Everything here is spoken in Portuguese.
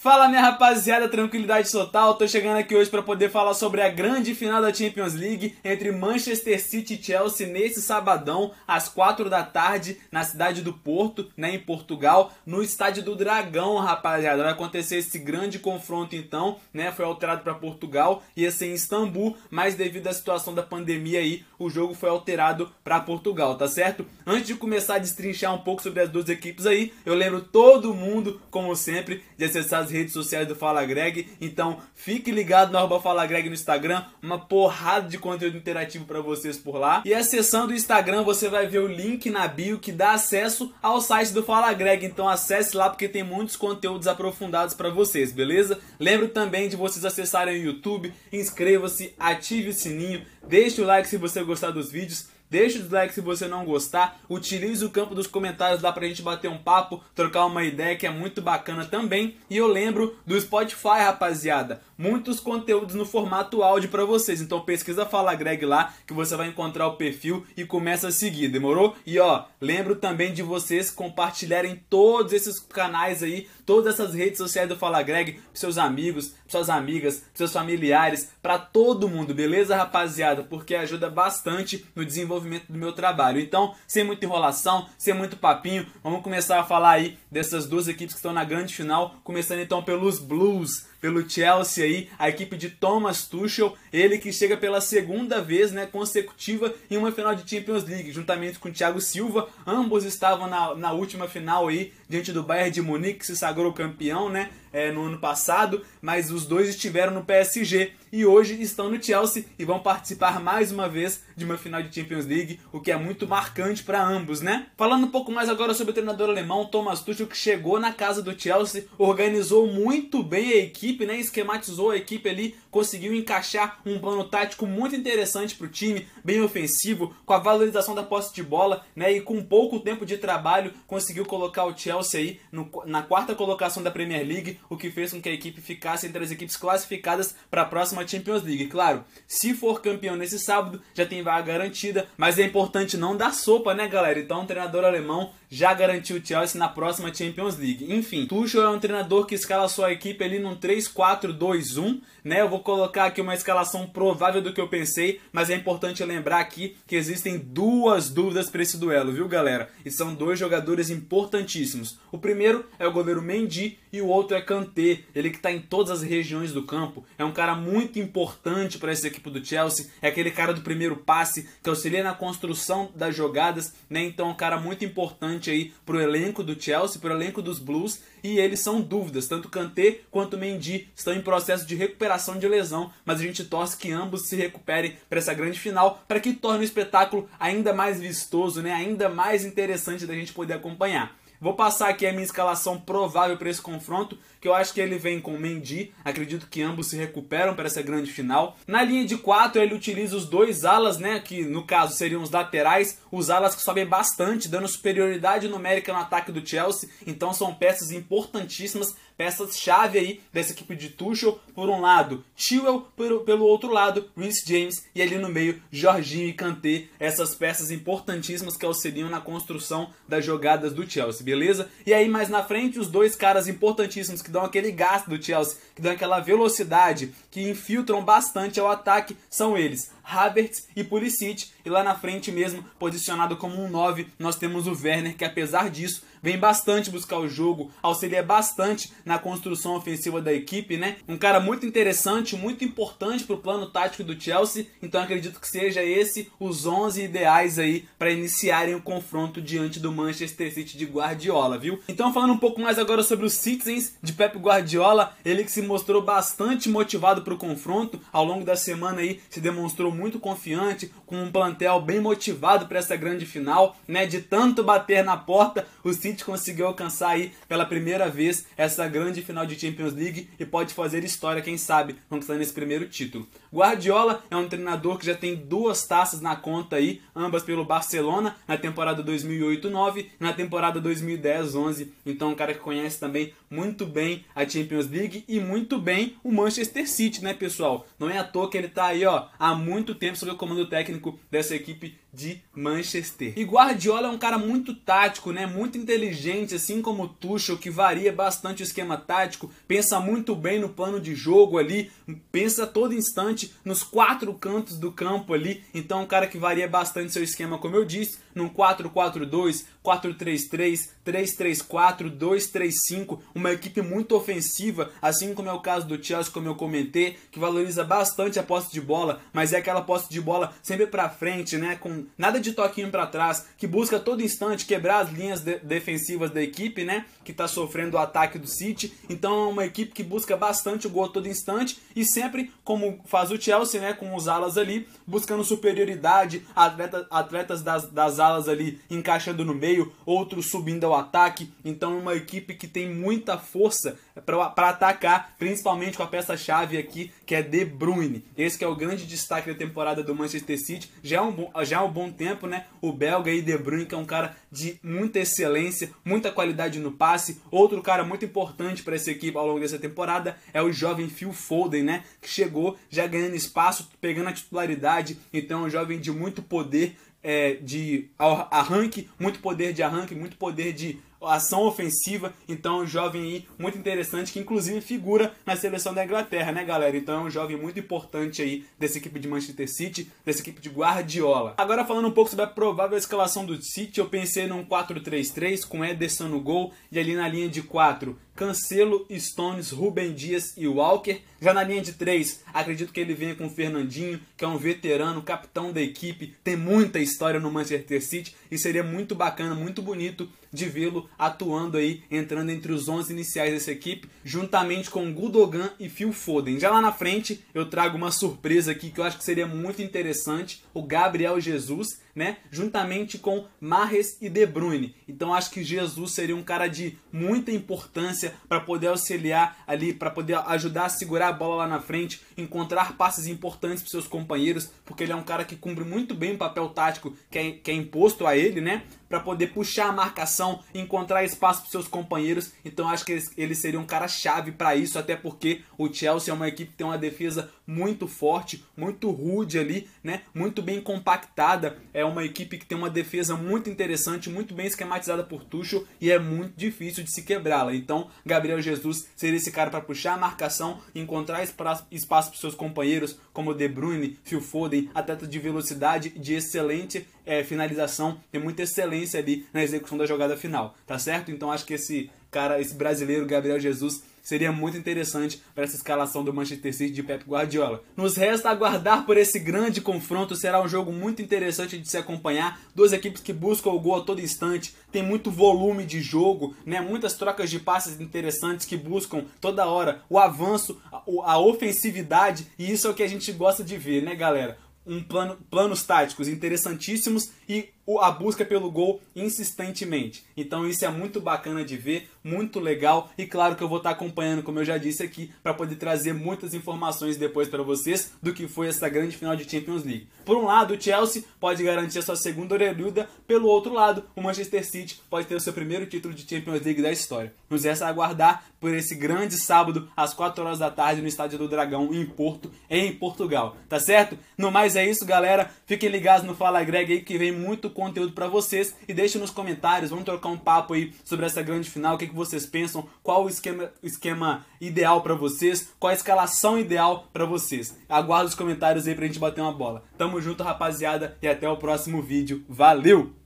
Fala minha rapaziada, tranquilidade total. Tô chegando aqui hoje para poder falar sobre a grande final da Champions League entre Manchester City e Chelsea nesse sabadão às 4 da tarde na cidade do Porto, né, em Portugal, no estádio do Dragão, rapaziada. Vai acontecer esse grande confronto então, né? Foi alterado para Portugal, ia ser em Istambul, mas devido à situação da pandemia aí, o jogo foi alterado para Portugal, tá certo? Antes de começar a destrinchar um pouco sobre as duas equipes aí, eu lembro todo mundo, como sempre, de acessar as redes sociais do Fala Greg. Então fique ligado no arroba Fala Greg no Instagram, uma porrada de conteúdo interativo para vocês por lá. E acessando o Instagram você vai ver o link na bio que dá acesso ao site do Fala Greg. Então acesse lá porque tem muitos conteúdos aprofundados para vocês, beleza? Lembro também de vocês acessarem o YouTube, inscreva-se, ative o sininho, deixe o like se você gostar dos vídeos. Deixa o dislike se você não gostar. Utilize o campo dos comentários lá pra gente bater um papo, trocar uma ideia que é muito bacana também. E eu lembro do Spotify, rapaziada. Muitos conteúdos no formato áudio para vocês. Então pesquisa Fala Greg lá que você vai encontrar o perfil e começa a seguir, demorou? E ó, lembro também de vocês compartilharem todos esses canais aí, todas essas redes sociais do Fala Greg pros seus amigos, pras suas amigas, pros seus familiares, para todo mundo, beleza, rapaziada? Porque ajuda bastante no desenvolvimento desenvolvimento do meu trabalho. Então, sem muita enrolação, sem muito papinho, vamos começar a falar aí dessas duas equipes que estão na grande final, começando então pelos Blues pelo Chelsea aí, a equipe de Thomas Tuchel, ele que chega pela segunda vez, né, consecutiva em uma final de Champions League, juntamente com o Thiago Silva, ambos estavam na, na última final aí, diante do Bayern de Munique, que se sagrou campeão, né, é, no ano passado, mas os dois estiveram no PSG e hoje estão no Chelsea e vão participar mais uma vez de uma final de Champions League, o que é muito marcante para ambos, né? Falando um pouco mais agora sobre o treinador alemão Thomas Tuchel, que chegou na casa do Chelsea, organizou muito bem a equipe equipe, né? Esquematizou a equipe ali, conseguiu encaixar um plano tático muito interessante para o time, bem ofensivo, com a valorização da posse de bola, né? E com pouco tempo de trabalho, conseguiu colocar o Chelsea aí no, na quarta colocação da Premier League, o que fez com que a equipe ficasse entre as equipes classificadas para a próxima Champions League. Claro, se for campeão nesse sábado, já tem vaga garantida, mas é importante não dar sopa, né, galera? Então, o treinador alemão já garantiu o Chelsea na próxima Champions League. Enfim, Tuchel é um treinador que escala sua equipe ali num 3-4-2-1, né? Eu vou colocar aqui uma escalação provável do que eu pensei, mas é importante lembrar aqui que existem duas dúvidas para esse duelo, viu, galera? E são dois jogadores importantíssimos. O primeiro é o goleiro Mendy e o outro é Kanté, ele que está em todas as regiões do campo. É um cara muito importante para essa equipe do Chelsea, é aquele cara do primeiro passe que auxilia na construção das jogadas, né? Então, é um cara muito importante aí pro elenco do Chelsea, pro elenco dos Blues, e eles são dúvidas, tanto Kanté quanto Mendy estão em processo de recuperação de lesão, mas a gente torce que ambos se recuperem para essa grande final, para que torne o espetáculo ainda mais vistoso, né? Ainda mais interessante da gente poder acompanhar. Vou passar aqui a minha escalação provável para esse confronto, que eu acho que ele vem com Mendy, acredito que ambos se recuperam para essa grande final. Na linha de 4 ele utiliza os dois alas, né, que no caso seriam os laterais, os alas que sobem bastante, dando superioridade numérica no ataque do Chelsea, então são peças importantíssimas peças-chave aí dessa equipe de Tuchel. Por um lado, Chilwell, pelo, pelo outro lado, Reece James e ali no meio, Jorginho e Kanté. Essas peças importantíssimas que auxiliam na construção das jogadas do Chelsea, beleza? E aí mais na frente, os dois caras importantíssimos que dão aquele gasto do Chelsea, que dão aquela velocidade, que infiltram bastante ao ataque, são eles, Havertz e Pulisic. E lá na frente mesmo, posicionado como um 9, nós temos o Werner, que apesar disso, vem bastante buscar o jogo, auxilia bastante na construção ofensiva da equipe, né? Um cara muito interessante, muito importante para o plano tático do Chelsea, então acredito que seja esse os 11 ideais aí para iniciarem o confronto diante do Manchester City de Guardiola, viu? Então falando um pouco mais agora sobre os Citizens de Pep Guardiola, ele que se mostrou bastante motivado para o confronto, ao longo da semana aí se demonstrou muito confiante, com um plantel bem motivado para essa grande final, né? De tanto bater na porta, o City conseguiu alcançar aí pela primeira vez essa grande final de Champions League e pode fazer história, quem sabe, conquistando esse primeiro título. Guardiola é um treinador que já tem duas taças na conta aí, ambas pelo Barcelona na temporada 2008-9 e na temporada 2010-11. Então, um cara que conhece também muito bem a Champions League e muito bem o Manchester City, né, pessoal? Não é à toa que ele tá aí, ó, há muito tempo sob o comando técnico dessa equipe de Manchester. E Guardiola é um cara muito tático, né? Muito inteligente, assim como o Tuchel, que varia bastante o esquema tático, pensa muito bem no plano de jogo ali, pensa todo instante nos quatro cantos do campo ali. Então é um cara que varia bastante seu esquema, como eu disse, num 4-4-2, 4-3-3, 3-3-4, 2-3-5, uma equipe muito ofensiva, assim como é o caso do Chelsea, como eu comentei, que valoriza bastante a posse de bola, mas é aquela posse de bola sempre para frente, né, com nada de toquinho para trás, que busca todo instante quebrar as linhas de defensivas da equipe, né, que está sofrendo o ataque do City. Então é uma equipe que busca bastante o gol todo instante e sempre como faz o Chelsea, né, com os alas ali, buscando superioridade, atleta, atletas das, das alas ali encaixando no meio, outros subindo ao ataque. Então é uma equipe que tem muita força para atacar, principalmente com a peça-chave aqui, que é De Bruyne. Esse que é o grande destaque da temporada do Manchester City. Já é um bom, já é um bom tempo, né? O belga aí, De Bruyne, que é um cara de muita excelência, muita qualidade no passe. Outro cara muito importante para essa equipe ao longo dessa temporada é o jovem Phil Foden, né? Que chegou já ganhando espaço, pegando a titularidade. Então é um jovem de muito poder é, de arranque, muito poder de arranque, muito poder de ação ofensiva. Então, um jovem aí muito interessante que inclusive figura na seleção da Inglaterra, né, galera? Então, é um jovem muito importante aí dessa equipe de Manchester City, dessa equipe de Guardiola. Agora, falando um pouco sobre a provável escalação do City, eu pensei num 4-3-3 com Ederson no gol e ali na linha de 4 Cancelo, Stones, Ruben Dias e Walker. Já na linha de três, acredito que ele venha com o Fernandinho, que é um veterano, capitão da equipe, tem muita história no Manchester City e seria muito bacana, muito bonito de vê-lo atuando aí, entrando entre os 11 iniciais dessa equipe, juntamente com Gudogan e Phil Foden. Já lá na frente, eu trago uma surpresa aqui que eu acho que seria muito interessante, o Gabriel Jesus, né, juntamente com Mahrez e De Bruyne. Então acho que Jesus seria um cara de muita importância para poder auxiliar ali, para poder ajudar a segurar a bola lá na frente, encontrar passes importantes para seus companheiros, porque ele é um cara que cumpre muito bem o papel tático que é, que é imposto a ele, né? Para poder puxar a marcação, encontrar espaço para seus companheiros. Então acho que ele seria um cara chave para isso, até porque o Chelsea é uma equipe que tem uma defesa muito forte, muito rude ali, né? Muito bem compactada. É uma equipe que tem uma defesa muito interessante, muito bem esquematizada por Tuchel e é muito difícil de se quebrá-la. Então, Gabriel Jesus seria esse cara para puxar a marcação, encontrar espaço para seus companheiros, como De Bruyne, Phil Foden, atleta de velocidade, de excelente é, finalização, tem muita excelência ali na execução da jogada final, tá certo? Então acho que esse cara, esse brasileiro Gabriel Jesus seria muito interessante para essa escalação do Manchester City de Pep Guardiola. Nos resta aguardar por esse grande confronto, será um jogo muito interessante de se acompanhar. Duas equipes que buscam o gol a todo instante, tem muito volume de jogo, né? Muitas trocas de passes interessantes que buscam toda hora o avanço, a, a ofensividade, e isso é o que a gente gosta de ver, né, galera? Um plano, planos táticos interessantíssimos e a busca pelo gol insistentemente. Então isso é muito bacana de ver, muito legal e claro que eu vou estar acompanhando, como eu já disse aqui, para poder trazer muitas informações depois para vocês do que foi essa grande final de Champions League. Por um lado, o Chelsea pode garantir a sua segunda orelhuda, pelo outro lado, o Manchester City pode ter o seu primeiro título de Champions League da história. Nos resta aguardar por esse grande sábado às 4 horas da tarde no Estádio do Dragão em Porto, em Portugal, tá certo? No mais é isso, galera. Fiquem ligados no Fala Greg aí que vem muito conteúdo para vocês e deixem nos comentários, vamos trocar um papo aí sobre essa grande final, o que, que vocês pensam, qual o esquema, esquema ideal para vocês, qual a escalação ideal para vocês. Aguardo os comentários aí pra gente bater uma bola. Tamo junto, rapaziada, e até o próximo vídeo. Valeu!